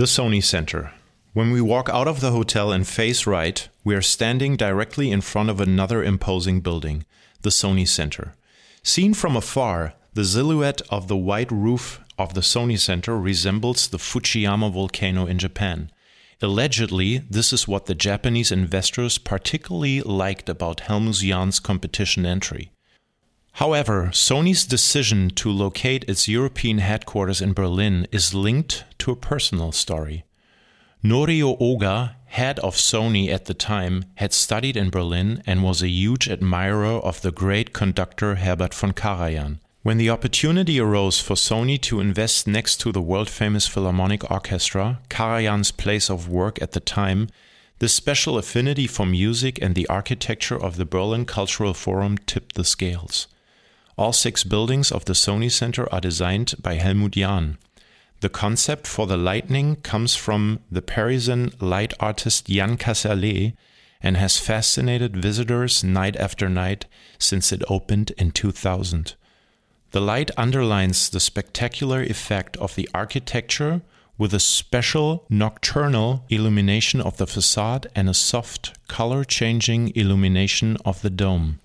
The Sony Center. When we walk out of the hotel and face right, we are standing directly in front of another imposing building, the Sony Center. Seen from afar, the silhouette of the white roof of the Sony Center resembles the Fujiyama volcano in Japan. Allegedly, this is what the Japanese investors particularly liked about Helmut Jahn's competition entry. However, Sony's decision to locate its European headquarters in Berlin is linked a personal story. Norio Ohga, head of Sony at the time, had studied in Berlin and was a huge admirer of the great conductor Herbert von Karajan. When the opportunity arose for Sony to invest next to the world famous Philharmonic Orchestra, Karajan's place of work at the time, this special affinity for music and the architecture of the Berlin Cultural Forum tipped the scales. All six buildings of the Sony Center are designed by Helmut Jahn. The concept for the lightning comes from the Parisian light artist Yann Kersalé and has fascinated visitors night after night since it opened in 2000. The light underlines the spectacular effect of the architecture with a special nocturnal illumination of the facade and a soft, color changing illumination of the dome.